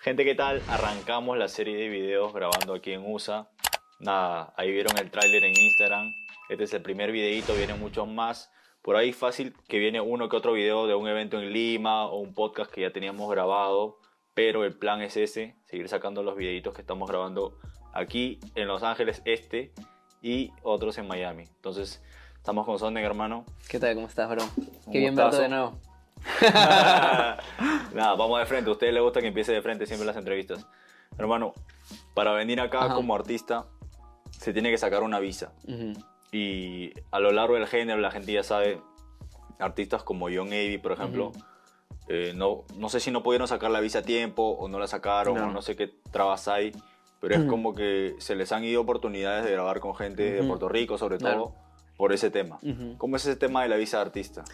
Gente, ¿qué tal? Arrancamos la serie de videos grabando aquí en USA. Nada, ahí vieron el tráiler en Instagram. Este es el primer videito, vienen muchos más. Por ahí fácil que viene uno que otro video de un evento en Lima o un podcast que ya teníamos grabado. Pero el plan es ese, seguir sacando los videitos que estamos grabando aquí en Los Ángeles Este y otros en Miami. Entonces, estamos con Sonnen, hermano. ¿Qué tal? ¿Cómo estás, bro? Qué bien verte de nuevo. Nada, vamos de frente. A ustedes les gusta que empiece de frente siempre las entrevistas. Hermano, para venir acá Ajá. como artista, se tiene que sacar una visa. Ujú. Y a lo largo del género, la gente ya sabe, artistas como John Avey, por ejemplo, eh, no, no sé si no pudieron sacar la visa a tiempo o no la sacaron No. o no sé qué trabas hay, pero es Ujú. como que se les han ido oportunidades de grabar con gente de. Puerto Rico, sobre Claro. todo, por ese tema. ¿Cómo es ese tema de la visa de artista?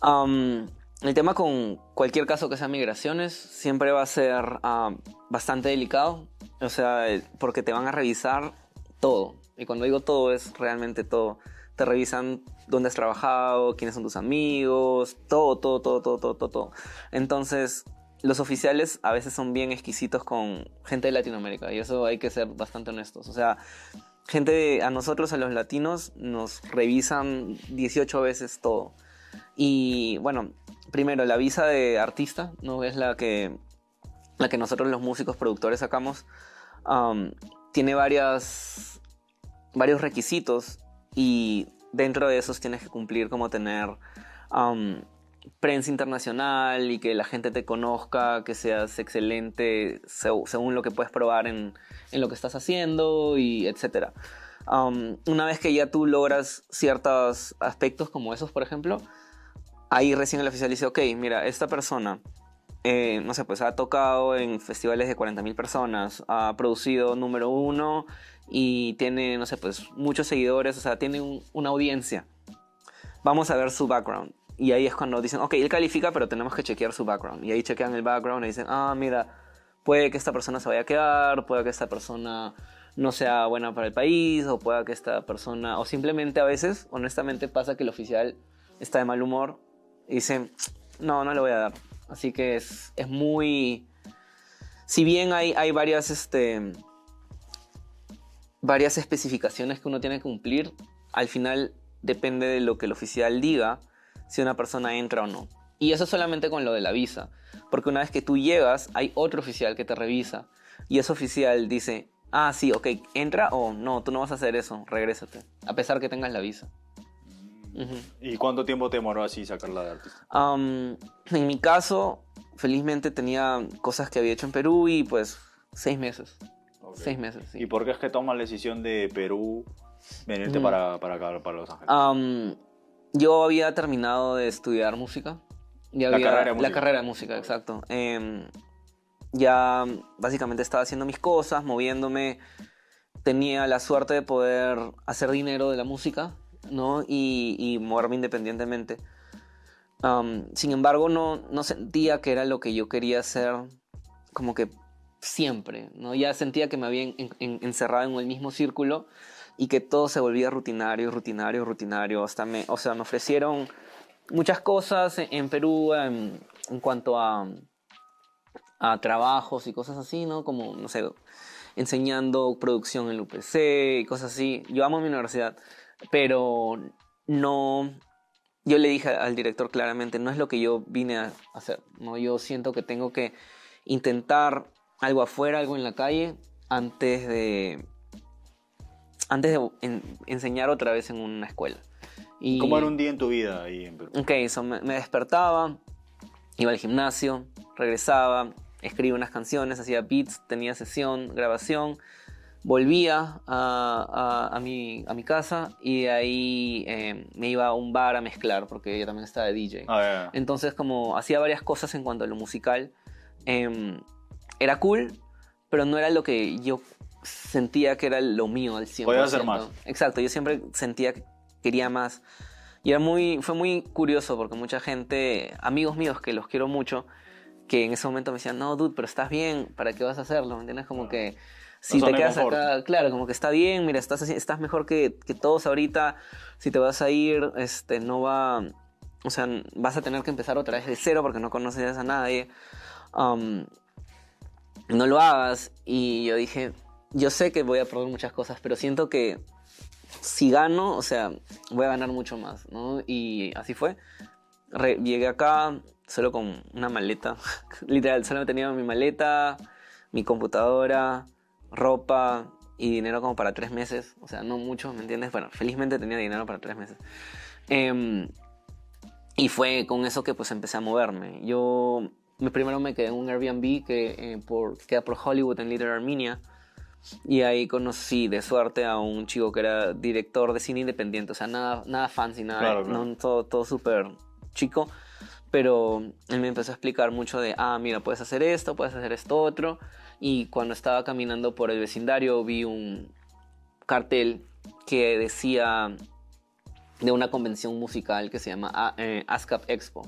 Am, el tema con cualquier caso que sea migraciones siempre va a ser am, bastante delicado. O sea, eh, porque te van a revisar todo. Y cuando digo todo es realmente todo. Te revisan dónde has trabajado, quiénes son tus amigos, todo, todo, todo, todo, todo, todo. Entonces, los oficiales a veces son bien exquisitos con gente de Latinoamérica. Y eso hay que ser bastante honestos. O sea, gente a nosotros, a los latinos, nos revisan 18 veces todo. Y bueno, primero, la visa de artista, ¿no? Es la que, la que nosotros los músicos productores sacamos. um, tiene varias, varios requisitos y dentro de esos tienes que cumplir como tener um, prensa internacional y que la gente te conozca, que seas excelente seg- según lo que puedes probar en, en lo que estás haciendo y etcétera. Um, una vez que ya tú logras ciertos aspectos como esos, por ejemplo, ahí recién el oficial dice, ok, mira, esta persona, eh, no sé, pues ha tocado en festivales de 40.000 personas, ha producido número uno y tiene, no sé, pues muchos seguidores, o sea, tiene un- una audiencia. Vamos a ver su background. Y ahí es cuando dicen, ok, él califica, pero tenemos que chequear su background. Y ahí chequean el background y dicen, ah, mira, puede que esta persona se vaya a quedar, puede que esta persona no sea buena para el país, o pueda que esta persona, o simplemente a veces, honestamente, pasa que el oficial está de mal humor y dice, no, no le voy a dar. Así que es, es muy... Si bien hay, hay varias, este, varias especificaciones que uno tiene que cumplir, al final depende de lo que el oficial diga si una persona entra o no. Y eso solamente con lo de la visa, porque una vez que tú llegas hay otro oficial que te revisa y ese oficial dice, ah, sí, ok, entra o no, tú no vas a hacer eso, regrésate, a pesar que tengas la visa. ¿Y cuánto tiempo te demoró así sacarla de artista? Am, en mi caso, felizmente tenía cosas que había hecho en Perú y pues seis meses. Seis meses, sí. ¿Y por qué es que tomas la decisión de Perú venirte Mm. para, para acá, para Los Ángeles? Yo había terminado de estudiar música. Ya La había- carrera de La música. carrera de música, exacto. Em, ya básicamente estaba haciendo mis cosas, moviéndome. Tenía la suerte de poder hacer dinero de la música, ¿no? Y, y moverme independientemente. Sin embargo, no, no sentía que era lo que yo quería hacer como que siempre, ¿no? Ya sentía que me había en- en- encerrado en el mismo círculo y que todo se volvía rutinario, rutinario, rutinario. Hasta me, o sea, me ofrecieron muchas cosas en, Perú en, en cuanto a, a trabajos y cosas así, ¿no? Como, no sé, enseñando producción en el UPC y cosas así. Yo amo mi universidad, pero no... Yo le dije al director claramente, no es lo que yo vine a hacer, ¿no? Yo siento que tengo que intentar algo afuera, algo en la calle, antes de... Antes de en- enseñar otra vez en una escuela. Y, ¿Cómo era un día en tu vida ahí en Perú? Ok, so me, me despertaba, iba al gimnasio, regresaba, escribía unas canciones, hacía beats, tenía sesión, grabación, volvía a, a- a mi, a mi casa y de ahí eh, me iba a un bar a mezclar porque yo también estaba de DJ. Ah. Entonces como hacía varias cosas en cuanto a lo musical, em, era cool, pero no era lo que yo sentía que era lo mío al 100%. Podías hacer más. Exacto, yo siempre sentía que quería más. Y era muy, fue muy curioso porque mucha gente, amigos míos que los quiero mucho, que en ese momento me decían, no, dude, pero estás bien, ¿para qué vas a hacerlo? ¿Me entiendes? Como que si zona te quedas confort. acá, claro, como que está bien, mira, estás, estás mejor que, que todos ahorita, si te vas a ir, este, no va, o sea, vas a tener que empezar otra vez de cero porque no conoces a nadie. Um, no lo hagas. Y yo dije, yo sé que voy a perder muchas cosas, pero siento que si gano, o sea, voy a ganar mucho más, ¿no? Y así fue. Re- llegué acá solo con una maleta, literal, solo tenía mi maleta, mi computadora, ropa y dinero como para tres meses, o sea, no mucho, ¿me entiendes? Bueno, felizmente tenía dinero para tres meses. Em, y fue con eso que pues empecé a moverme. Yo me- primero me quedé en un Airbnb que eh, por, queda por Hollywood en Little Armenia. Y ahí conocí de suerte a un chico que era director de cine independiente. O sea, nada, nada fancy, nada, Claro, claro. no, todo, todo súper chico. Pero él me empezó a explicar mucho de, ah, mira, puedes hacer esto, puedes hacer esto otro. Y cuando estaba caminando por el vecindario vi un cartel que decía de una convención musical que se llama A- eh, ASCAP Expo.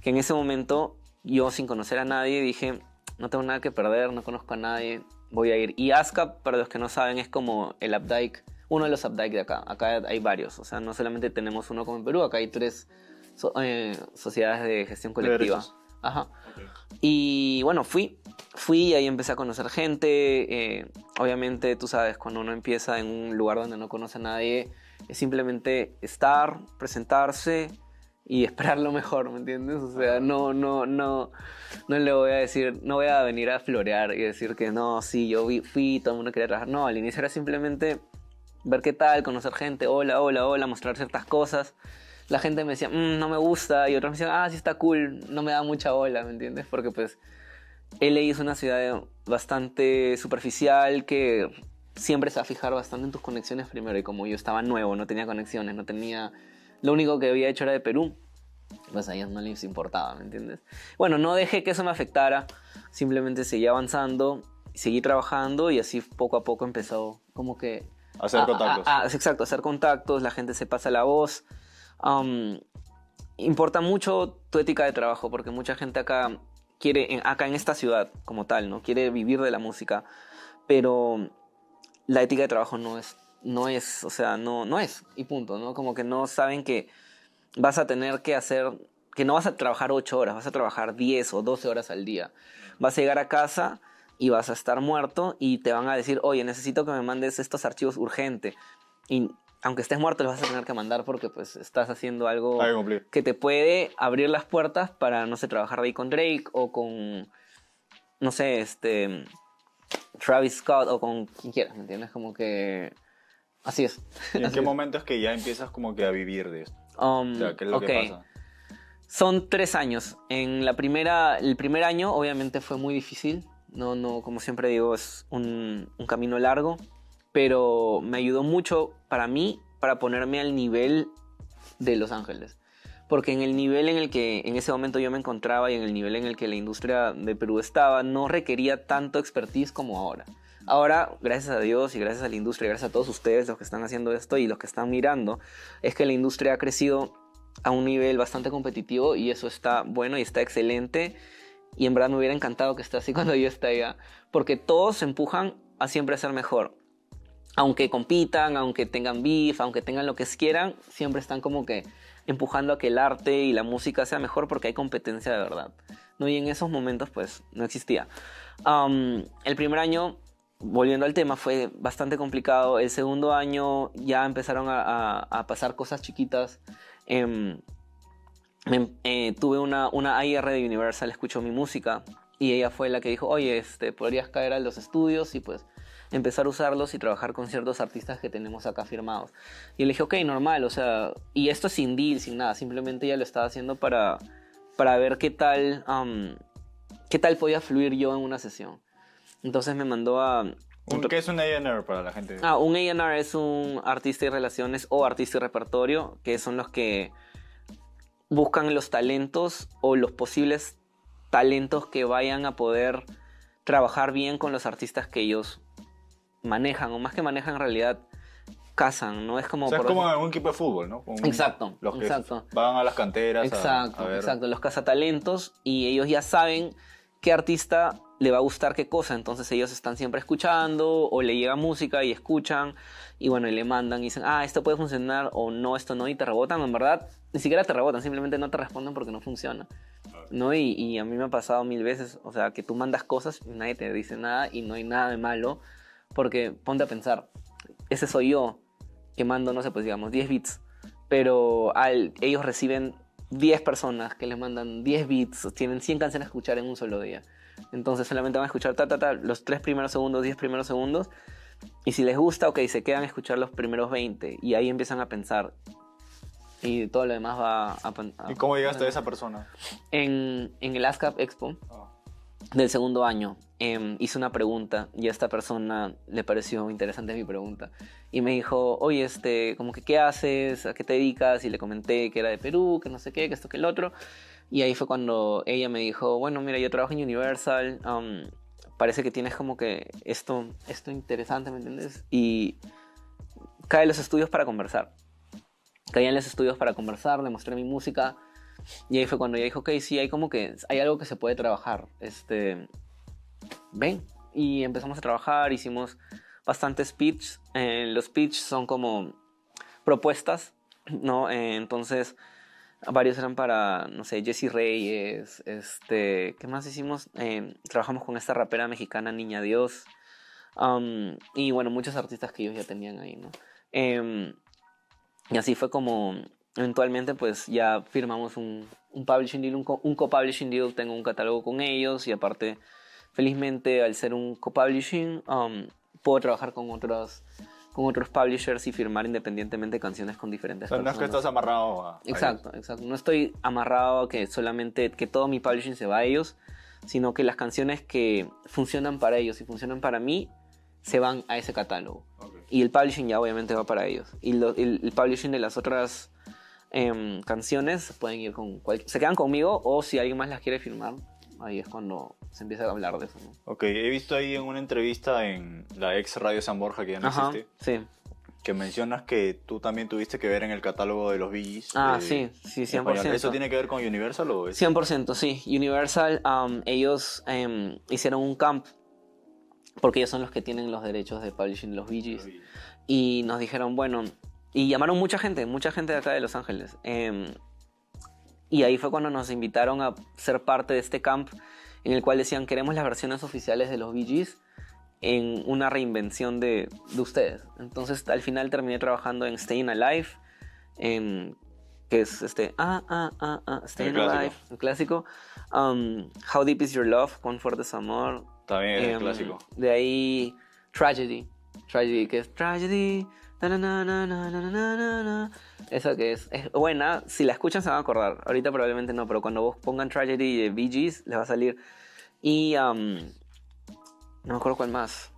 Que en ese momento yo sin conocer a nadie dije, no tengo nada que perder, no conozco a nadie, voy a ir. Y ASCAP, para los que no saben, es como el Updike, uno de los Updike de acá. Acá hay varios, o sea, no solamente tenemos uno como en Perú, acá hay tres so- eh, sociedades de gestión De colectiva. derechos. Ajá. Y bueno, fui, fui y ahí empecé a conocer gente. eh, obviamente, tú sabes, cuando uno empieza en un lugar donde no conoce a nadie, es simplemente estar, presentarse y esperar lo mejor, ¿me entiendes? O sea, no, no, no, no le voy a decir, no voy a venir a florear y decir que no, sí, yo fui, todo el mundo quería trabajar. No, al inicio era simplemente ver qué tal, conocer gente, hola, hola, hola, mostrar ciertas cosas. La gente me decía, "Mm, no me gusta, y otros me decían, ah, sí está cool, no me da mucha bola, ¿me entiendes? Porque pues LA es una ciudad bastante superficial que siempre se va a fijar bastante en tus conexiones primero. Y como yo estaba nuevo, no tenía conexiones, no tenía. Lo único que había hecho era de Perú, pues a ellos no les importaba, ¿me entiendes? Bueno, no dejé que eso me afectara, simplemente seguí avanzando, seguí trabajando y así poco a poco empezó como que Hacer a- contactos. a- a- exacto, hacer contactos, la gente se pasa la voz. Importa mucho tu ética de trabajo, porque mucha gente acá quiere, acá en esta ciudad como tal, ¿no? Quiere vivir de la música, pero la ética de trabajo no es, no es, o sea, no, no es, y punto, ¿no? Como que no saben que vas a tener que hacer, que no vas a trabajar 8 horas, vas a trabajar 10 o 12 horas al día. Vas a llegar a casa y vas a estar muerto y te van a decir, oye, necesito que me mandes estos archivos urgente. Aunque estés muerto, los vas a tener que mandar porque pues estás haciendo algo que te puede abrir las puertas para, no sé, trabajar ahí con Drake o con, no sé, este, Travis Scott o con quien quieras, ¿me entiendes? Como que... Así es. ¿Y en Así qué es. momento es que ya empiezas como que a vivir de esto? Um, O sea, ¿qué es lo que pasa? Son tres años. En la primera, el primer año obviamente fue muy difícil. No, no, como siempre digo, es un, un camino largo. Pero me ayudó mucho para mí, para ponerme al nivel de Los Ángeles. Porque en el nivel en el que en ese momento yo me encontraba y en el nivel en el que la industria de Perú estaba, no requería tanto expertise como ahora. Ahora, gracias a Dios y gracias a la industria, gracias a todos ustedes los que están haciendo esto y los que están mirando, es que la industria ha crecido a un nivel bastante competitivo y eso está bueno y está excelente. Y en verdad me hubiera encantado que esté así cuando yo esté allá, porque todos se empujan a siempre ser mejor. Aunque compitan, aunque tengan beef, aunque tengan lo que quieran, siempre están como que empujando a que el arte y la música sea mejor porque hay competencia de verdad. ¿no? Y en esos momentos pues no existía. El primer año, volviendo al tema, fue bastante complicado. El segundo año ya empezaron a, pasar cosas chiquitas. Em, eh, tuve una, una AIR de Universal, escuchó mi música y ella fue la que dijo, oye, este, podrías caer a los estudios y pues empezar a usarlos y trabajar con ciertos artistas que tenemos acá firmados. Y le dije, ok, normal, o sea, y esto sin deal, sin nada, simplemente ella lo estaba haciendo para, para ver qué tal, am, qué tal podía fluir yo en una sesión. Entonces me mandó a... Un- ¿Qué es un A&R para la gente? Ah, un A&R es un artista y relaciones o artista y repertorio, que son los que buscan los talentos o los posibles talentos que vayan a poder trabajar bien con los artistas que ellos manejan, o más que manejan en realidad casan, ¿no? Es como... o sea, es por como en un equipo de fútbol, ¿no? Un- Exacto, Los que exacto. van a las canteras a- Exacto, a, ver. exacto. Los cazatalentos y ellos ya saben qué artista le va a gustar qué cosa. Entonces ellos están siempre escuchando o le llega música y escuchan y bueno, y le mandan y dicen, ah, esto puede funcionar o no, esto no, y te rebotan. En verdad, ni siquiera te rebotan, simplemente no te responden porque no funciona. ¿no? Y, y a mí me ha pasado mil veces, o sea, que tú mandas cosas y nadie te dice nada y no hay nada de malo, porque ponte a pensar, ese soy yo que mando, no sé, pues digamos, 10 bits, pero al, ellos reciben 10 personas que les mandan 10 bits, tienen 100 canciones a escuchar en un solo día. Entonces solamente van a escuchar ta, ta, ta, los 3 primeros segundos, 10 primeros segundos. Y si les gusta, ok, se quedan a escuchar los primeros 20. Y ahí empiezan a pensar. Y todo lo demás va a... a- ¿Y cómo llegaste a esa persona? En, en el ASCAP Expo del segundo año em, hice una pregunta y a esta persona le pareció interesante mi pregunta. Y me dijo, oye, este, como que, ¿qué haces? ¿A qué te dedicas? Y le comenté que era de Perú, que no sé qué, que esto, que el otro. Y ahí fue cuando ella me dijo, bueno, mira, yo trabajo en Universal, um, parece que tienes como que esto, esto interesante, ¿me entiendes? Y cae en los estudios para conversar. Caí en los estudios para conversar, le mostré mi música. Y ahí fue cuando ella dijo, ok, sí, hay como que, hay algo que se puede trabajar. Este, ven. Y empezamos a trabajar, hicimos bastantes pitch. Eh, los pitch son como propuestas, ¿no? Eh, entonces, varios eran para, no sé, Jessie Reyes, este, ¿qué más hicimos? Eh, trabajamos con esta rapera mexicana, Niña Dios. um, y bueno, muchos artistas que ellos ya tenían ahí, ¿no? Em, y así fue como eventualmente pues ya firmamos un, un publishing deal, un, co- un co-publishing deal, tengo un catálogo con ellos y aparte felizmente al ser un co-publishing um, puedo trabajar con otros con otros publishers y firmar independientemente canciones con diferentes O sea, no es que personas. estás amarrado a... a Exacto, exacto. No estoy amarrado a que solamente que todo mi publishing se va a ellos, sino que las canciones que funcionan para ellos y funcionan para mí se van a ese catálogo. ellos. Ok. Y el publishing ya obviamente va para ellos. Y lo- el, el publishing de las otras em, canciones pueden ir con cual- se quedan conmigo o si alguien más las quiere firmar, ahí es cuando se empieza a hablar de eso. ¿no? Ok, he visto ahí en una entrevista en la ex Radio San Borja, que ya no Ajá, existe, sí. que mencionas que tú también tuviste que ver en el catálogo de los Bee Ah, de- sí, sí, en español. 100%. ¿Eso tiene que ver con Universal o es? 100%, sí. Universal, um, ellos em, hicieron un camp, porque ellos son los que tienen los derechos de publishing de los Gees, y nos dijeron, bueno, y llamaron mucha gente, mucha gente de acá de Los Ángeles. em, y ahí fue cuando nos invitaron a ser parte de este camp, en el cual decían, queremos las versiones oficiales de los Gees en una reinvención de, de ustedes. Entonces al final terminé trabajando en Staying Alive, en, que es este, ah, ah, ah, ah, Staying clásico. Alive, el clásico. Um, How Deep Is Your Love, Cuán Fuerte es Amor. También es el Em, clásico. De ahí Tragedy. Tragedy, que es Tragedy. Eso que es, es buena, si la escuchan se van a acordar. Ahorita probablemente no, pero cuando vos pongan Tragedy de Bee Gees, les va a salir. Y um, no me acuerdo cuál más.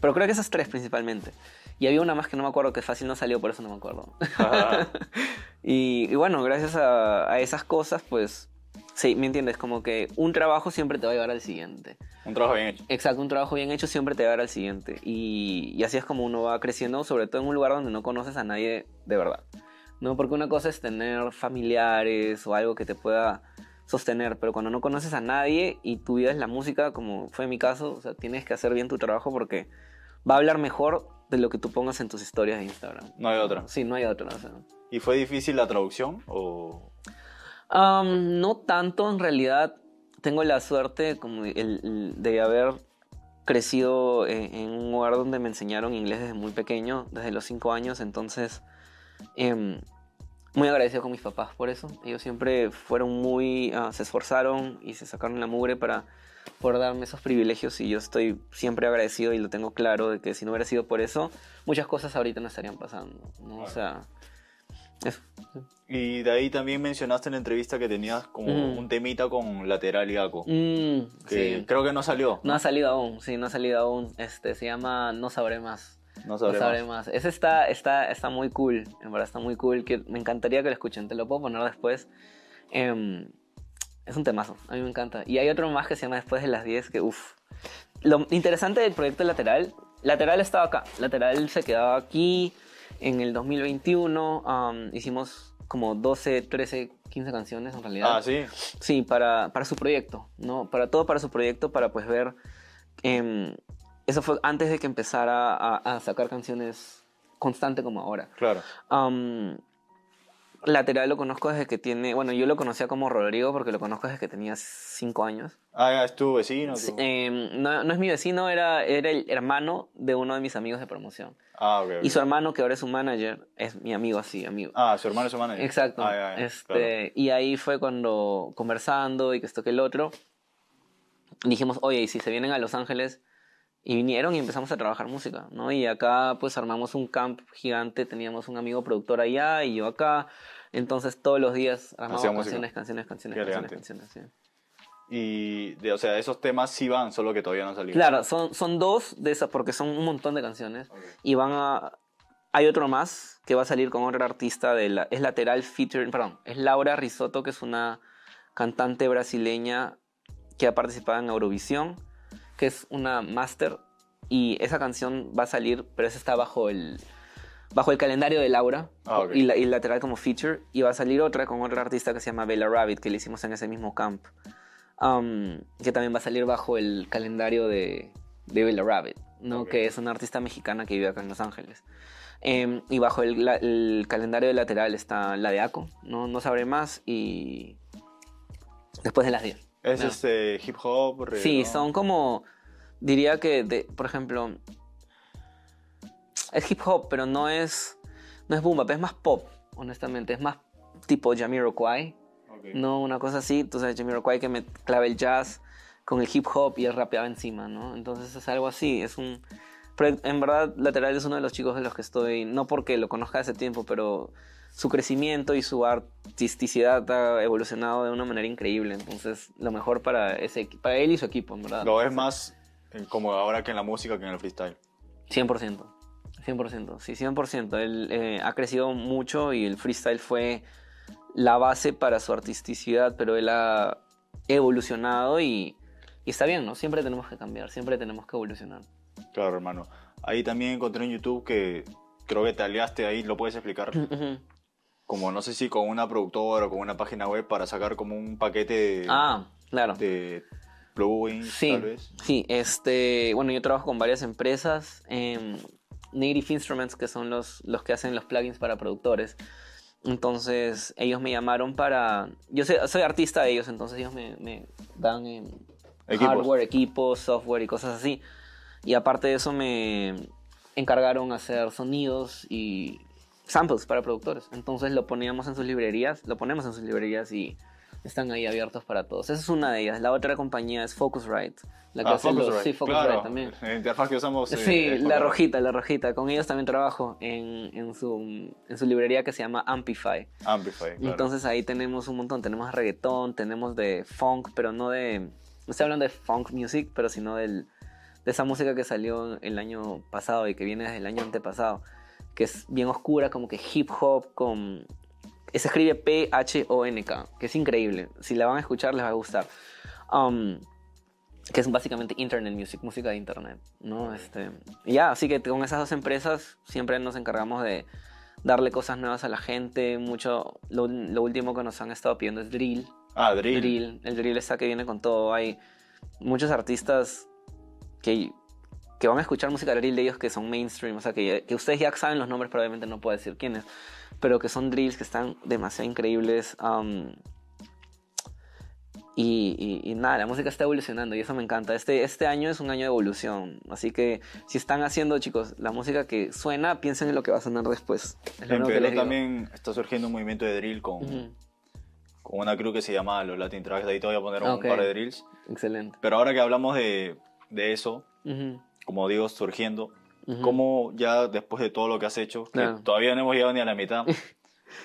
Pero creo que esas tres principalmente. Y había una más que no me acuerdo que fácil no salió, por eso no me acuerdo. y, y, bueno, gracias a, a esas cosas, pues sí, ¿me entiendes? Como que un trabajo siempre te va a llevar al siguiente. Un trabajo bien hecho. Exacto, un trabajo bien hecho siempre te va a dar al siguiente. Y, y así es como uno va creciendo, sobre todo en un lugar donde no conoces a nadie de verdad. ¿no? Porque una cosa es tener familiares o algo que te pueda sostener, pero cuando no conoces a nadie y tu vida es la música, como fue mi caso, o sea, tienes que hacer bien tu trabajo porque va a hablar mejor de lo que tú pongas en tus historias de Instagram. No hay otra. Sí, no hay otra. o sea. ¿Y fue difícil la traducción o...? Am, no tanto, en realidad tengo la suerte como de haber crecido en, en un lugar donde me enseñaron inglés desde muy pequeño, desde los 5 años, entonces em, muy agradecido con mis papás por eso. Ellos siempre fueron muy, ah, se esforzaron y se sacaron la mugre para por darme esos privilegios y yo estoy siempre agradecido y lo tengo claro de que si no hubiera sido por eso, muchas cosas ahorita no estarían pasando, ¿no? O sea, eso. Y de ahí también mencionaste en la entrevista que tenías como Mm. un temita con Lateral y Aco. Mm, Que sí. creo que no salió. No ha salido aún, sí, no ha salido aún. Este, se llama No Sabré Más. No No sabré Sabré más. Más. Ese está, está, está muy cool, en verdad está muy cool. Que me encantaría que lo escuchen, te lo puedo poner después. Em, es un temazo, a mí me encanta. Y hay otro más que se llama Después de las 10, que uff. Lo interesante del proyecto Lateral, Lateral estaba acá, Lateral se quedaba aquí en el 2021. am, hicimos como 12, 13, 15 canciones en realidad. Ah, sí. Sí, para, para su proyecto, ¿no? Para todo para su proyecto, para pues ver... em, eso fue antes de que empezara a, a sacar canciones constante como ahora. Claro. Lateral lo conozco desde que tiene... Bueno, yo lo conocía como Rodrigo porque lo conozco desde que tenía 5 años. Ah, ya, es tu vecino. tu- em, no, no es mi vecino, era, era el hermano de uno de mis amigos de promoción. Ah, ok. ok. Y su hermano, que ahora es su manager, es mi amigo así, amigo. Ah, su hermano y su manager. Exacto. Ah, ya, ya, este, Y ahí fue cuando conversando y que esto que el otro, dijimos, oye, ¿y si se vienen a Los Ángeles? Y vinieron y empezamos a trabajar música, ¿no? Y acá pues armamos un camp gigante, teníamos un amigo productor allá y yo acá. Entonces todos los días Hacía música. canciones, canciones, canciones, canciones, elegante. canciones. sí. Y, de, o sea, esos temas sí van, solo que todavía no han salido. Claro, son, son dos de esas porque son un montón de canciones. Ok. Y van a... Hay otro más que va a salir con otra artista de la... Es lateral feature... Perdón, es Laura Risotto, que es una cantante brasileña que ha participado en Eurovisión, que es una máster. Y esa canción va a salir, pero esa está bajo el... Bajo el calendario de Laura Ah, y, la, y lateral como feature. Y va a salir otra con otra artista que se llama Bella Rabbit, que le hicimos en ese mismo camp. Um, que también va a salir bajo el calendario de, de Bella Rabbit, ¿no? Que es una artista mexicana que vive acá en Los Ángeles. Em, y bajo el, la- el calendario de lateral está la de Aco, no, no sabré más, y después de las 10. Es No. este hip hop. Sí, son como, diría que, de, por ejemplo, es hip hop, pero no es, no es boom bap, es más pop, honestamente, es más tipo Jamiroquai, Ok. no una cosa así, tú sabes, Jamiroquai que me clava el jazz con el hip hop y el rapeaba encima, ¿no? Entonces es algo así, es un... pero en verdad, Lateral es uno de los chicos de los que estoy, no porque lo conozca hace tiempo, pero su crecimiento y su artisticidad ha evolucionado de una manera increíble, entonces lo mejor para, ese, para él y su equipo, en verdad. Lo ves más en- como ahora que en la música que en el freestyle. 100%. 100%. Sí, 100%. Él eh, ha crecido mucho y el freestyle fue la base para su artisticidad, pero él ha evolucionado y, y está bien, ¿no? Siempre tenemos que cambiar, siempre tenemos que evolucionar. Claro, hermano. Ahí también encontré en YouTube que creo que te aliaste ahí, lo puedes explicar. Como no sé si con una productora o con una página web para sacar como un paquete de, ah, claro. de plugins, Sí, tal vez. sí, este, bueno, yo trabajo con varias empresas, em, Native Instruments, que son los, los que hacen los plugins para productores. Entonces, ellos me llamaron para... Yo soy, soy artista de ellos, entonces ellos me, me dan Equipos. hardware, equipos, software y cosas así. Y aparte de eso me encargaron hacer sonidos y samples para productores. Entonces lo poníamos en sus librerías, lo ponemos en sus librerías y están ahí abiertos para todos. Esa es una de ellas. La otra compañía es Focusrite. La que Ah, hace los- Focusrite. sí, Focusrite claro, también. La interfaz que usamos. eh, Sí, es la rojita, la rojita. Con ellos también trabajo en, en, su, en su librería que se llama Amplify. Amplify, claro. Entonces ahí tenemos un montón. Tenemos reggaetón, tenemos de funk, pero no de... No estoy hablando de funk music, pero sino del, de esa música que salió el año pasado y que viene desde el año antepasado. Que es bien oscura, como que hip hop con... Se escribe P-H-O-N-K, que es increíble. Si la van a escuchar les va a gustar. Um, que es básicamente internet music, música de internet, ¿no? Este, ya, así que con esas dos empresas siempre nos encargamos de darle cosas nuevas a la gente, mucho, lo, lo último que nos han estado pidiendo es drill, Ah, drill. drill, el drill está que viene con todo, hay muchos artistas que, que van a escuchar música drill de ellos que son mainstream, o sea, que, que ustedes ya saben los nombres, probablemente no puedo decir quiénes, pero que son drills que están demasiado increíbles. um, y, y- y nada, la música está evolucionando y eso me encanta. Este, este año es un año de evolución. Así que si están haciendo, chicos, la música que suena, piensen en lo que va a sonar después. Es En Perú digo. también está surgiendo un movimiento de drill con, Ujú, con una crew que se llama los Latin Tracks. De ahí te voy a poner un Ok. par de drills. Excelente. Pero ahora que hablamos de, de eso, Ujú, como digo, surgiendo, ujú. ¿cómo ya después de todo lo que has hecho, que Claro. todavía no hemos llegado ni a la mitad,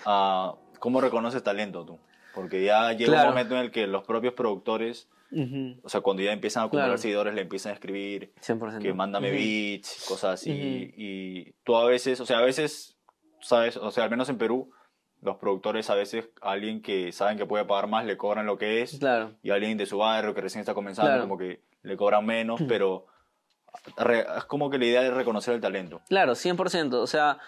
ah, ¿cómo reconoces talento tú? Porque ya llega Claro. un momento en el que los propios productores, Ujú, o sea, cuando ya empiezan a acumular Claro. seguidores, le empiezan a escribir 100%. que mándame Ujú. beats, cosas así. Y tú a veces, o sea, a veces, ¿sabes? O sea, al menos en Perú, los productores a veces a alguien que saben que puede pagar más le cobran lo que es. Claro. Y a alguien de su barrio que recién está comenzando, Claro. como que le cobran menos, pero es como que la idea es reconocer el talento. Claro, 100%. O sea,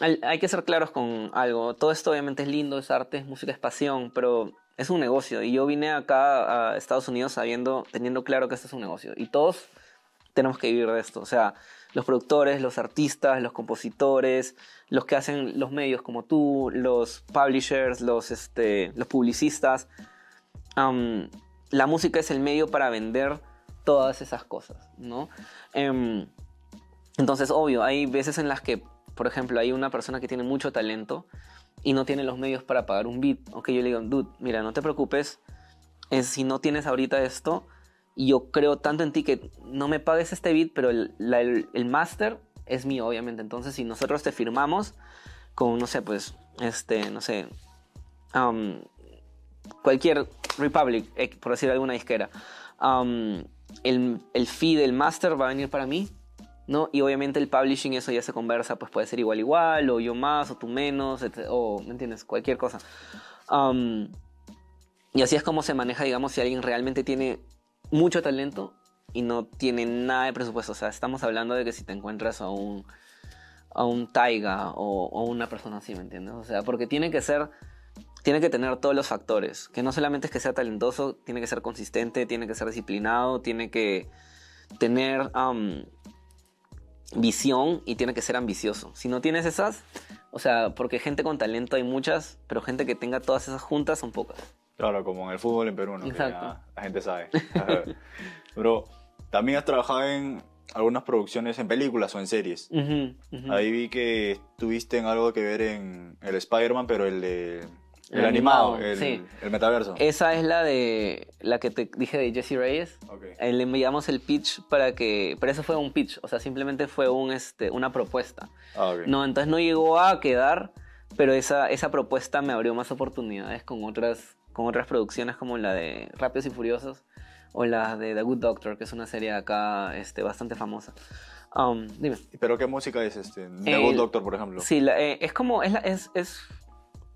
hay que ser claros con algo. Todo esto obviamente es lindo, es arte, es música, es pasión, pero es un negocio. Y yo vine acá a Estados Unidos sabiendo, teniendo claro que esto es un negocio. Y todos tenemos que vivir de esto. O sea, los productores, los artistas, los compositores, los que hacen los medios como tú, los publishers, los, este, los publicistas. Am, la música es el medio para vender todas esas cosas, ¿no? Em, entonces, obvio, hay veces en las que, por ejemplo, hay una persona que tiene mucho talento y no tiene los medios para pagar un beat. Ok, yo le digo, dude, mira, no te preocupes, es, si no tienes ahorita esto, yo creo tanto en ti que no me pagues este beat, pero el, la- el, el master es mío, obviamente. Entonces, si nosotros te firmamos con, no sé, pues, este, no sé, um, cualquier Republic, eh, por decir alguna disquera, um, el, el fee del master va a venir para mí, ¿no? Y obviamente el publishing, eso ya se conversa, pues puede ser igual, igual, o yo más, o tú menos, etc- o, ¿me entiendes? Cualquier cosa. Um, y así es como se maneja, digamos, si alguien realmente tiene mucho talento y no tiene nada de presupuesto. O sea, estamos hablando de que si te encuentras a un, a un Taiga o, o una persona así, ¿me entiendes? O sea, porque tiene que ser, tiene que tener todos los factores. Que no solamente es que sea talentoso, tiene que ser consistente, tiene que ser disciplinado, tiene que tener um, visión y tiene que ser ambicioso. Si no tienes esas, o sea, porque gente con talento hay muchas, pero gente que tenga todas esas juntas son pocas. Claro, como en el fútbol en Perú, ¿no? Exacto. ya la gente sabe. Bro, también has trabajado en algunas producciones en películas o en series. Ahí vi que estuviste en algo que ver en el Spider-Man, pero el de... El, El animado, animado, el, sí. el metaverso. Esa es la de la que te dije de Jesse Reyes. Ok. Eh, Le enviamos el pitch para que, pero eso fue un pitch, o sea, simplemente fue un, este, una propuesta. Ah, ok. No, entonces no llegó a quedar, pero esa, esa propuesta me abrió más oportunidades con otras, con otras producciones como la de Rápidos y Furiosos o la de The Good Doctor, que es una serie acá este, bastante famosa. Um, dime. ¿Pero qué música es este? The El- Good Doctor, por ejemplo. Sí, la- eh, es como, es, la- es, es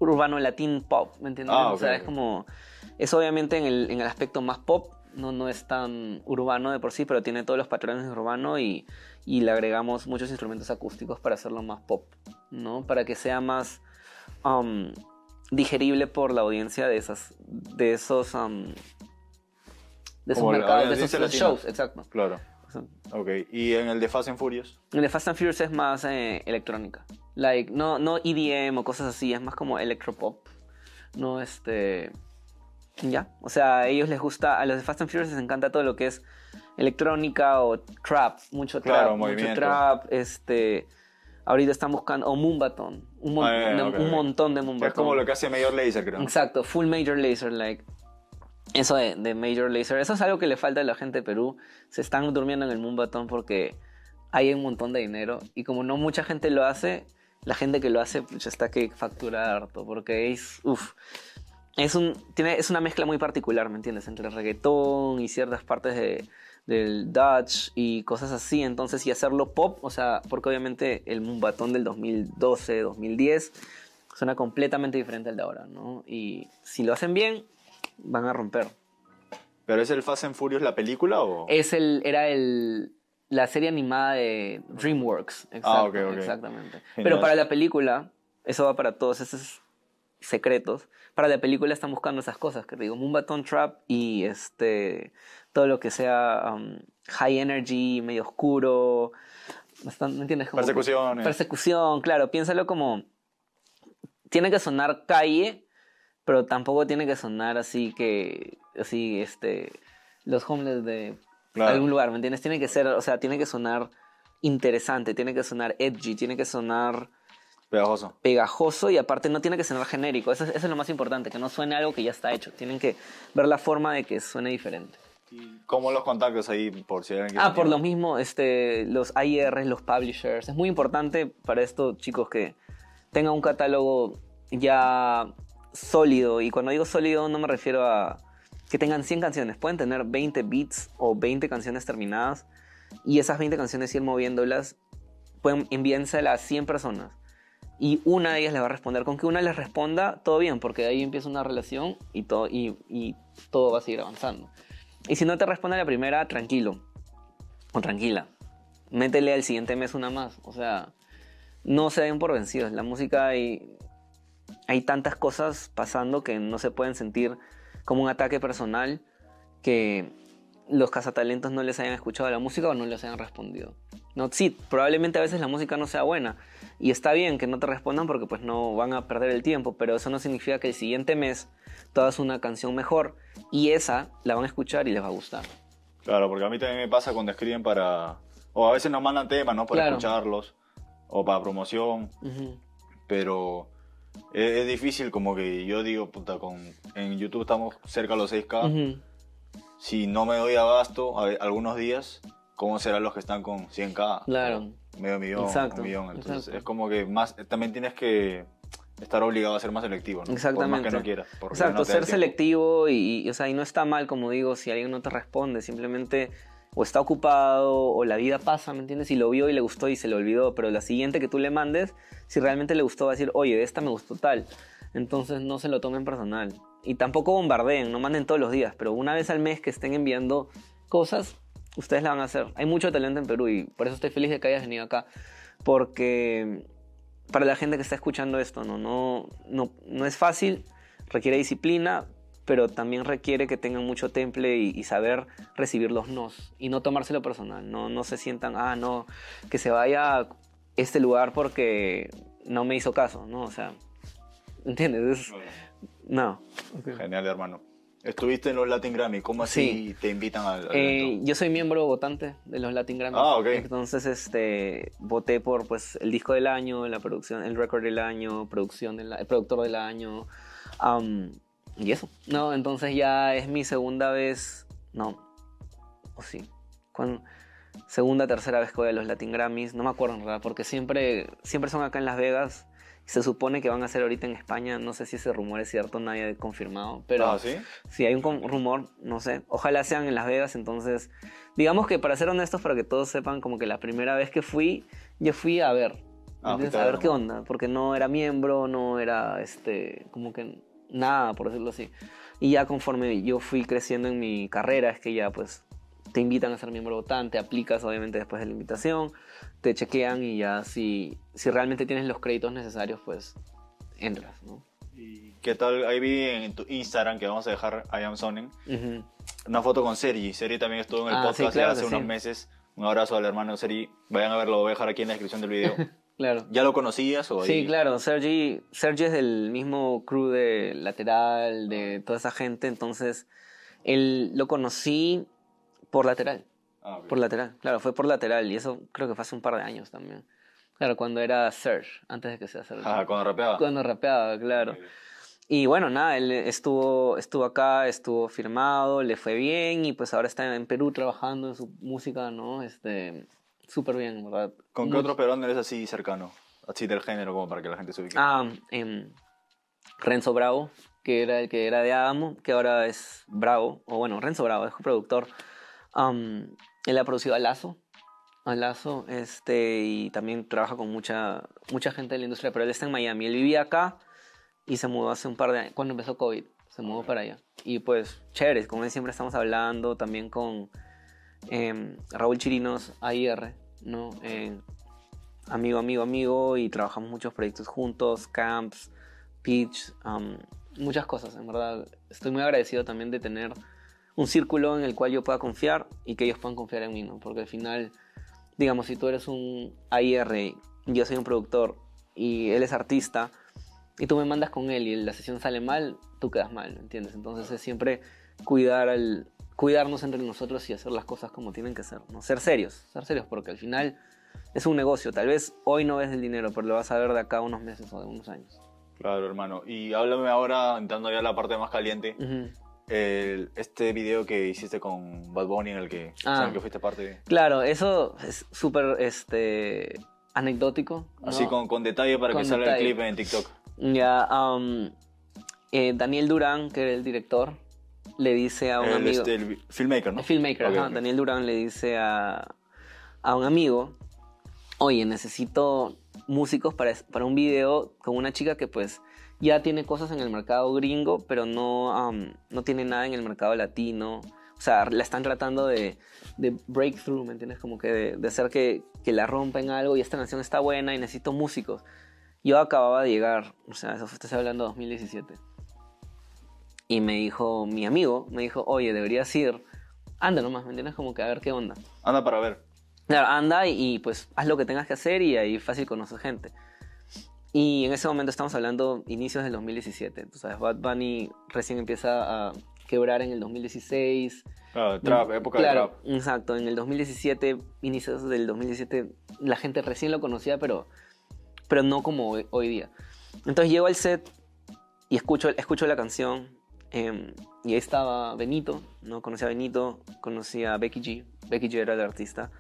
urbano latín pop, ¿me entiendes? Ah, O sea, es como, es obviamente en el, en el aspecto más pop, no, no es tan urbano de por sí, pero tiene todos los patrones de urbano y, y le agregamos muchos instrumentos acústicos para hacerlo más pop, ¿no? Para que sea más um, digerible por la audiencia de esas, de esos, um, de esos mercados, de esos shows, exacto. Claro. Ok. ¿Y en el de Fast and Furious? El de Fast and Furious es más eh, electrónica. Like, no, no EDM o cosas así, es más como electropop. No, este. Ya. O sea, a ellos les gusta, a los de Fast and Furious les encanta todo lo que es electrónica o trap. Mucho trap. Claro, mucho movimiento. trap. Este. Ahorita están buscando. O Moonbaton. Un, mon- Ah, ya, ya, un ok, ok. montón de Moonbaton. Es como lo que hace Mayor Laser, creo. Exacto, full major laser, like. Eso de, de major laser, eso es algo que le falta a la gente de Perú. Se están durmiendo en el Moonbaton porque hay un montón de dinero. Y como no mucha gente lo hace, la gente que lo hace pues, está que factura harto. Porque es. Uf. Es, un, es una mezcla muy particular, ¿me entiendes? Entre reggaetón y ciertas partes de, del Dutch y cosas así. Entonces, y hacerlo pop, o sea, porque obviamente el Moonbaton del 2012, 2010 suena completamente diferente al de ahora, ¿no? Y si lo hacen bien, van a romper. ¿Pero es el Fast and Furious la película o...? Es el, era el, la serie animada de DreamWorks. Exacto, Ah, ok, ok. Exactamente. Genial. Pero para la película, eso va para todos esos secretos. Para la película están buscando esas cosas, que te digo, Moonbaton Trap y este todo lo que sea um, high energy, medio oscuro. bastante- ¿Me entiendes? Como que-. Persecución, claro. Piénsalo como. Tiene que sonar calle, pero tampoco tiene que sonar así que. Así, este. Los homeless de Claro. algún lugar, ¿me entiendes? Tiene que ser, o sea, tiene que sonar interesante, tiene que sonar edgy, tiene que sonar Pegajoso. pegajoso y aparte no tiene que sonar genérico. Eso es, eso es lo más importante, que no suene algo que ya está hecho. Tienen que ver la forma de que suene diferente. ¿Y ¿Cómo los contactos ahí por si alguien Ah, por lo mismo, este, los IRs, los publishers. Es muy importante para estos chicos que tengan un catálogo ya sólido. Y cuando digo sólido no me refiero a que tengan 100 canciones. Pueden tener 20 beats o 20 canciones terminadas. Y esas 20 canciones ir moviéndolas. Pueden enviárselas a 100 personas. Y una de ellas les va a responder. Con que una les responda, todo bien, porque de ahí empieza una relación y todo, y, y todo va a seguir avanzando. Y si no te responde la primera, tranquilo o tranquila. Métele al siguiente mes una más. O sea, no se den por vencidos. La música hay, hay tantas cosas pasando que no se pueden sentir como un ataque personal que los cazatalentos no les hayan escuchado la música o no les hayan respondido. No, sí, probablemente a veces la música no sea buena y está bien que no te respondan porque pues no van a perder el tiempo, pero eso no significa que el siguiente mes hagas una canción mejor y esa la van a escuchar y les va a gustar. Claro, porque a mí también me pasa cuando escriben para... O a veces nos mandan temas, ¿no? Para Claro. escucharlos. O para promoción. Ujú. Pero es, difícil como que yo digo, puta, con, en YouTube estamos cerca a los 6K. Ujú. Si no me doy abasto a- algunos días, ¿cómo serán los que están con 100K? Claro. Medio millón, Exacto, un millón. Entonces exacto. es como que más, también tienes que estar obligado a ser más selectivo, ¿no? Por más Exactamente. que no quieras. Exacto, no ser selectivo y, y, o sea, y no está mal, como digo, si alguien no te responde, simplemente o está ocupado o la vida pasa, ¿me entiendes? Y lo vio y le gustó y se le olvidó, pero la siguiente que tú le mandes, si realmente le gustó, va a decir, oye, esta me gustó tal. Entonces no se lo tomen personal. Y tampoco bombardeen, no manden todos los días, pero una vez al mes que estén enviando cosas, ustedes la van a hacer. Hay mucho talento en Perú y por eso estoy feliz de que hayas venido acá, porque para la gente que está escuchando esto, no, no, no, no es fácil, requiere disciplina, pero también requiere que tengan mucho temple y, y saber recibir los nos y no tomárselo personal, no, no se sientan, ah, no, que se vaya a este lugar porque no me hizo caso, ¿no? O sea, ¿entiendes? Es- no. Genial, hermano. Estuviste en los Latin Grammy, ¿cómo así te invitan al, al Eh, evento? yo soy miembro votante de los Latin Grammys. Ah, ok. Entonces, este, voté por pues el disco del año, la producción, el record del año, producción del, el productor del año, am, y eso. No, entonces ya es mi segunda vez, no, o sí, cuando, segunda, tercera vez que voy a los Latin Grammys, no me acuerdo en realidad, porque siempre, siempre son acá en Las Vegas. Se supone que van a ser ahorita en España, no sé si ese rumor es cierto, nadie ha confirmado, pero Ah, ¿sí? si hay un rumor, no sé, ojalá sean en Las Vegas, entonces, digamos que para ser honestos, para que todos sepan, como que la primera vez que fui, yo fui a ver, Ah, a ver qué onda, porque no era miembro, no era, este, como que nada, por decirlo así. Y ya conforme yo fui creciendo en mi carrera, es que ya pues te invitan a ser miembro votante, aplicas obviamente después de la invitación, te chequean y ya si, si realmente tienes los créditos necesarios, pues entras, ¿no? ¿Y ¿Qué tal? Ahí vi en tu Instagram que vamos a dejar I am Sonen Ujú. una foto con Sergi. Sergi también estuvo en el Ah, sí, podcast claro ya hace unos sí. meses. Un abrazo al hermano Sergi. Vayan a verlo, lo voy a dejar aquí en la descripción del video. Claro. ¿Ya lo conocías o Sí, ahí? claro, Sergi, Sergi es del mismo crew de Lateral, de toda esa gente, entonces él lo conocí por Lateral, Ah, por Lateral, claro, fue por Lateral y eso creo que fue hace un par de años también. Claro, cuando era Serge, antes de que sea Serge. Ah, cuando rapeaba. Cuando rapeaba, claro. Y bueno, nada, él estuvo, estuvo acá, estuvo firmado, le fue bien y pues ahora está en Perú trabajando en su música, ¿no? Este, súper bien, ¿verdad? ¿Con qué otro peruano eres así cercano? Así del género, como para que la gente se ubique. Ah, em, Renzo Bravo, que era el que era de Adamo, que ahora es Bravo, o bueno, Renzo Bravo, es productor. Am, él ha producido a Lazo, a Lazo, este, y también trabaja con mucha, mucha gente de la industria, pero él está en Miami. Él vivía acá y se mudó hace un par de años, cuando empezó COVID, se mudó para allá. Y pues, chévere, como él siempre estamos hablando, también con em, Raúl Chirinos, AIR, ¿no? Eh, amigo, amigo, amigo, y trabajamos muchos proyectos juntos, camps, pitch, um, muchas cosas, en verdad. Estoy muy agradecido también de tener un círculo en el cual yo pueda confiar y que ellos puedan confiar en mí, ¿no? Porque al final, digamos, si tú eres un AIR, yo soy un productor y él es artista, y tú me mandas con él y la sesión sale mal, tú quedas mal, ¿entiendes? Entonces es siempre cuidar al, cuidarnos entre nosotros y hacer las cosas como tienen que ser, ¿no? Ser serios, ser serios, porque al final es un negocio. Tal vez hoy no ves el dinero, pero lo vas a ver de acá a unos meses o de unos años. Claro, hermano. Y háblame ahora, entrando ya a la parte más caliente, Ujú. el- este video que hiciste con Bad Bunny en el que, Ah. en el que fuiste parte. Claro, eso es súper este, anecdótico. ¿no? Así con, con detalle para Con que salga detalle. el clip en TikTok. Ya, um, eh, Daniel Durán, que era el director, le dice a un el, amigo... este, el filmmaker, ¿no? El filmmaker, Ok, ajá. ok. Daniel Durán le dice a, a un amigo, oye, necesito músicos para, para un video con una chica que pues ya tiene cosas en el mercado gringo, pero no, no tiene nada en el mercado latino. O sea, la están tratando de, de breakthrough, ¿me entiendes? Como que de, de hacer que, que la rompen algo y esta canción está buena y necesito músicos. Yo acababa de llegar, o sea, eso estoy hablando de 2017. Y me dijo, mi amigo, me dijo, oye, deberías ir, anda nomás, ¿me entiendes? Como que a ver qué onda. Anda para ver. Claro, anda y, y, pues haz lo que tengas que hacer y ahí fácil conoces gente. Y en ese momento estamos hablando inicios del 2017. Tú sabes, Bad Bunny recién empieza a quebrar en el 2016. Ah, trap, época claro, de trap. exacto. En el 2017, inicios del 2017, la gente recién lo conocía, pero, pero no como hoy, hoy día. Entonces llego al set y escucho, escucho la canción. Eh, y ahí estaba Benito, ¿no? Conocí a Benito, conocí a Becky G. Becky G era el artista.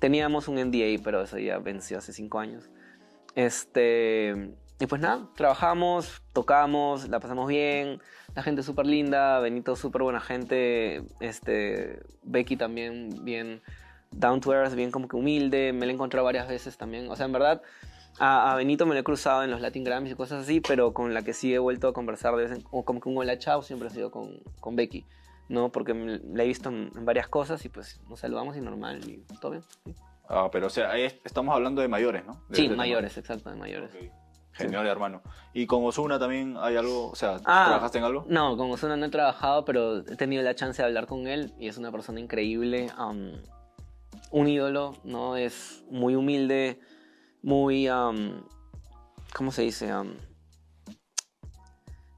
Teníamos un NDA, pero eso ya venció hace cinco años. Este, y pues nada, trabajamos, tocamos, la pasamos bien, la gente súper linda, Benito súper buena gente, este, Becky también bien down to earth, bien como que humilde, me la he encontrado varias veces también, o sea, en verdad, a, a Benito me lo he cruzado en los Latin Grammys y cosas así, pero con la que sí he vuelto a conversar de vez en, o como que un hola chao siempre ha sido con, con Becky, ¿no? Porque la he visto en, en varias cosas y pues nos saludamos y normal y todo bien. Sí, Ah, pero o sea, ahí es- estamos hablando de mayores, ¿no? De Sí, este mayores, exacto, de mayores. tema. Ok. Genial, hermano. ¿Y con Osuna también hay algo? O sea, Ah. ¿trabajaste en algo? No, con Ozuna no he trabajado, pero he tenido la chance de hablar con él y es una persona increíble, um, un ídolo, ¿no? Es muy humilde, muy, um, ¿cómo se dice?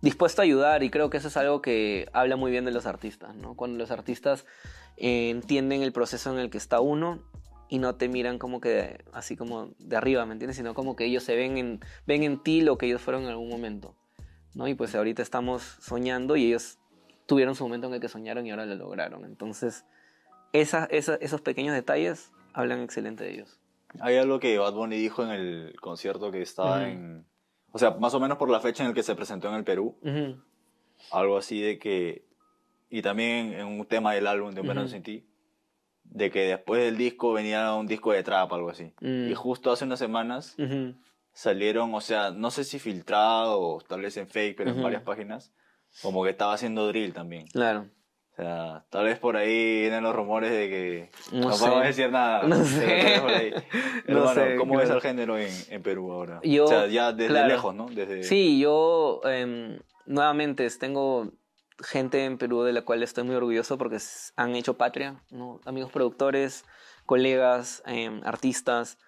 Dispuesto a ayudar y creo que eso es algo que habla muy bien de los artistas, ¿no? Cuando los artistas eh, entienden el proceso en el que está uno y no te miran como que así como de arriba, ¿me entiendes? Sino como que ellos se ven en, ven en ti lo que ellos fueron en algún momento. ¿no? Y pues ahorita estamos soñando y ellos tuvieron su momento en el que soñaron y ahora lo lograron. Entonces, esa, esa- esos pequeños detalles hablan excelente de ellos. Hay algo que Bad Bunny dijo en el concierto que estaba en... O sea, más o menos por la fecha en el que se presentó en el Perú. Algo así de que... Y también en un tema del álbum de Un Verano Ujú. Sin Ti. De que después del disco venía un disco de trap, algo así. Mm. Y justo hace unas semanas salieron, o sea, no sé si filtrado o tal vez en fake, pero en varias páginas, como que estaba haciendo drill también. Claro. O sea, tal vez por ahí vienen los rumores de que No podemos decir nada. No sé. tal vez por ahí. No Hermano, sé, ¿cómo ves el género en, en Perú ahora? Yo- o sea, ya desde claro. lejos, ¿no? Desde... Sí, yo em, nuevamente tengo gente en Perú de la cual estoy muy orgulloso porque han hecho patria, ¿no? amigos productores, colegas, em, artistas.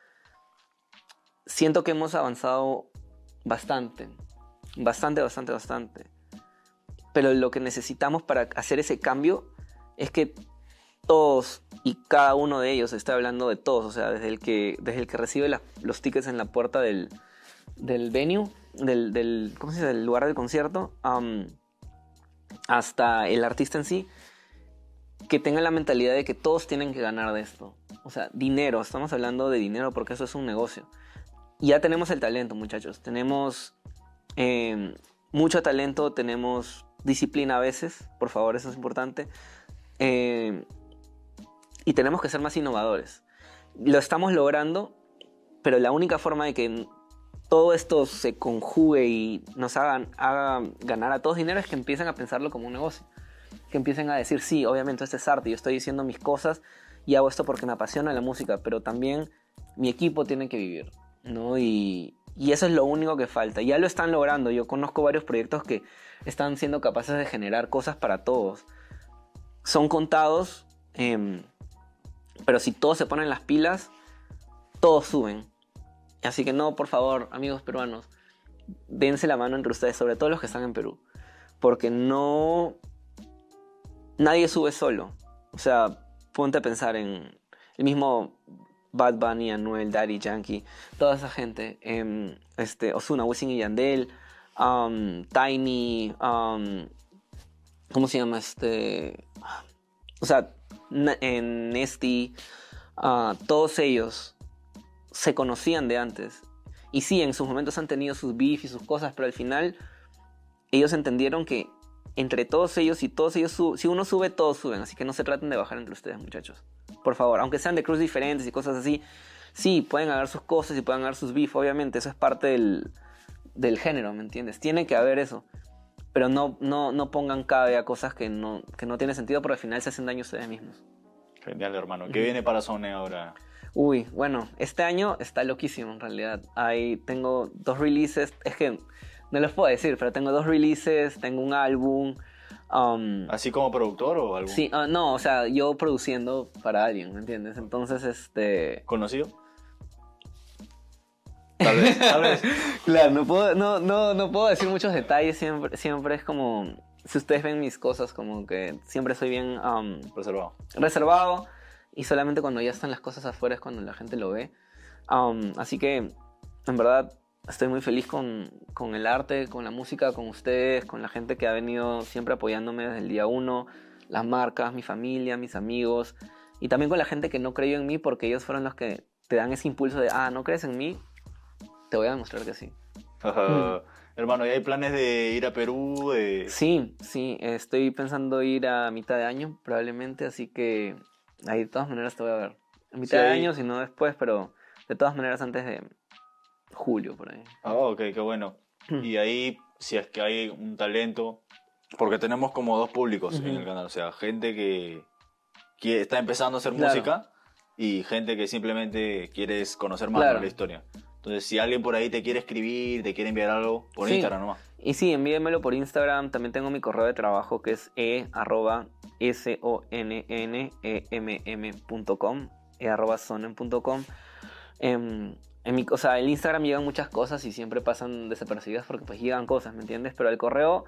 Siento que hemos avanzado bastante, bastante, bastante, bastante. Pero lo que necesitamos para hacer ese cambio es que todos y cada uno de ellos, estoy hablando de todos, o sea, desde el que, desde el que recibe la- los tickets en la puerta del, del venue, del, del, ¿cómo se dice? del lugar del concierto, am, hasta el artista en sí, que tengan la mentalidad de que todos tienen que ganar de esto. O sea, dinero, estamos hablando de dinero porque eso es un negocio. Ya tenemos el talento, muchachos. Tenemos eh, mucho talento, tenemos disciplina a veces, por favor, eso es importante. Eh, y tenemos que ser más innovadores. Lo estamos logrando, pero la única forma de que todo esto se conjugue y nos hagan, haga ganar a todos dinero es que empiecen a pensarlo como un negocio. Que empiecen a decir, sí, obviamente este es arte, yo estoy diciendo mis cosas y hago esto porque me apasiona la música, pero también mi equipo tiene que vivir, ¿no? Y, y eso es lo único que falta. Ya lo están logrando. Yo conozco varios proyectos que están siendo capaces de generar cosas para todos. Son contados, em, pero si todos se ponen las pilas, todos suben. Así que no, por favor, amigos peruanos, dense la mano entre ustedes, sobre todo los que están en Perú. Porque no... Nadie sube solo. O sea, ponte a pensar en el mismo Bad Bunny, Anuel, Daddy, Yankee, toda esa gente. em, este, Ozuna, Wisin y Yandel, um, Tiny, um, ¿cómo se llama? Este... O sea, en Nesty, ah, todos ellos se conocían de antes. Y sí, en sus momentos han tenido sus beef y sus cosas, pero al final ellos entendieron que entre todos ellos y todos ellos, si uno sube, todos suben. Así que no se traten de bajar entre ustedes, muchachos. Por favor, aunque sean de cruz diferentes y cosas así, sí, pueden haber sus cosas y pueden haber sus beef, obviamente. Eso es parte del, del género, ¿me entiendes? Tiene que haber eso. pero no, no, no pongan cabe a cosas que no, que no tienen sentido porque al final se hacen daño ustedes mismos. Genial, hermano. ¿Qué viene para Sone ahora? Uy, bueno, este año está loquísimo en realidad. Ahí tengo dos releases, es que no les puedo decir, pero tengo dos releases, tengo un álbum. Um, ¿Así como productor o algo? Sí, uh, no, o sea, yo produciendo para alguien, ¿me entiendes? Entonces, este... ¿Conocido? Tal vez, tal vez. claro, no puedo, no, no, no puedo decir muchos detalles, siempre, siempre es como... Si ustedes ven mis cosas, como que siempre soy bien... Um, reservado. Reservado, y solamente cuando ya están las cosas afuera es cuando la gente lo ve. Um, así que, en verdad, estoy muy feliz con, con, el arte, con la música, con ustedes, con la gente que ha venido siempre apoyándome desde el día uno, las marcas, mi familia, mis amigos, y también con la gente que no creyó en mí porque ellos fueron los que te dan ese impulso de, ah, ¿no crees en mí? Te voy a demostrar que sí. Hermano, ¿y hay planes de ir a Perú? Sí, sí, estoy pensando ir a mitad de año probablemente, así que ahí de todas maneras te voy a ver. A mitad de año, si no después, pero de todas maneras antes de, julio, por ahí. Ah, ok, qué bueno. Mm. Y ahí, si es que hay un talento, porque tenemos como dos públicos en el canal, o sea, gente que, que está empezando a hacer música y gente que simplemente quieres conocer más de la historia. Entonces, si alguien por ahí te quiere escribir, te quiere enviar algo, por Instagram nomás. Y sí, envíenmelo por Instagram. También tengo mi correo de trabajo que es e arroba s o n n e m m e arroba sonen.com. Eh, en mi, o sea, el Instagram llegan muchas cosas y siempre pasan desapercibidas porque pues llegan cosas, ¿me entiendes? Pero el correo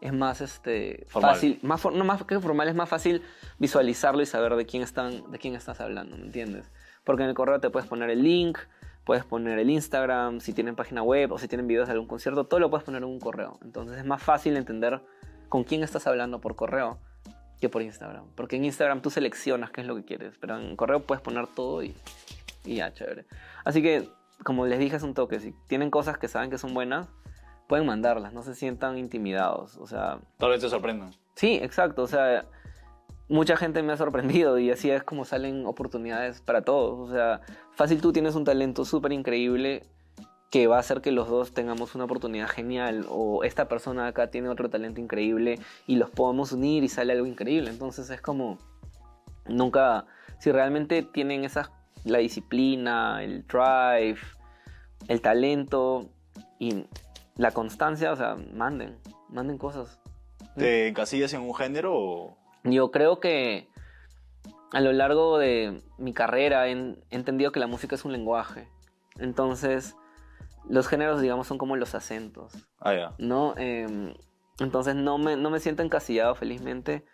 es más este fácil, más no más que formal, es más fácil visualizarlo y saber de quién están, de quién estás hablando, ¿me entiendes? Porque en el correo te puedes poner el link, puedes poner el Instagram, si tienen página web o si tienen videos de algún concierto, todo lo puedes poner en un correo. Entonces es más fácil entender con quién estás hablando por correo que por Instagram. Porque en Instagram tú seleccionas qué es lo que quieres, pero en correo puedes poner todo y y ya, chévere. Así que, como les dije, es un toque. Si tienen cosas que saben que son buenas, pueden mandarlas. No se sientan intimidados. O sea. Tal vez te sorprendan. Sí, exacto. O sea, mucha gente me ha sorprendido y así es como salen oportunidades para todos. O sea, fácil tú tienes un talento súper increíble que va a hacer que los dos tengamos una oportunidad genial o esta persona acá tiene otro talento increíble y los podemos unir y sale algo increíble. Entonces es como nunca, si realmente tienen esas la disciplina, el drive, el talento y la constancia, o sea, manden, manden cosas. ¿Te encasillas en un género o...? Yo creo que a lo largo de mi carrera he, entendido que la música es un lenguaje. Entonces, los géneros, digamos, son como los acentos. Ah, ya. ¿No? Em, entonces, no me, no me siento encasillado, felizmente.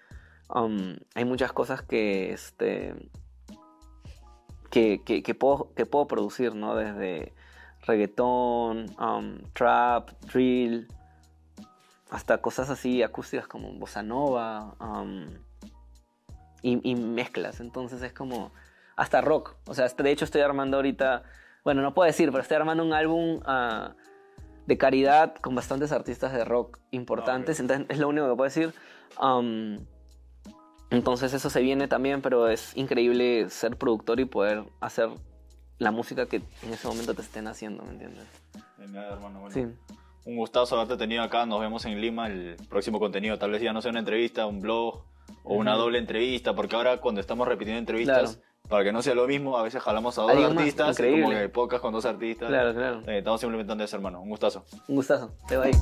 Um, hay muchas cosas que, este, que, puedo, que puedo producir, ¿no? Desde reggaetón, um, trap, drill, hasta cosas así acústicas como bossa nova um, y, mezclas. Entonces es como hasta rock. O sea, de hecho estoy armando ahorita, bueno, no puedo decir, pero estoy armando un álbum uh, de caridad con bastantes artistas de rock importantes. Entonces es lo único que puedo decir. Um, entonces eso se viene también, pero es increíble ser productor y poder hacer la música que en ese momento te estén haciendo, ¿me entiendes? Genial, hermano. Bueno, sí. Un gustazo haberte tenido acá. Nos vemos en Lima. El próximo contenido, tal vez ya no sea una entrevista, un blog o una doble entrevista, porque ahora cuando estamos repitiendo entrevistas, para que no sea lo mismo, a veces jalamos a dos artistas, como que pocas con dos artistas. Claro, claro. Eh, estamos implementando eso, hermano. Un gustazo. Un gustazo. Te va ahí.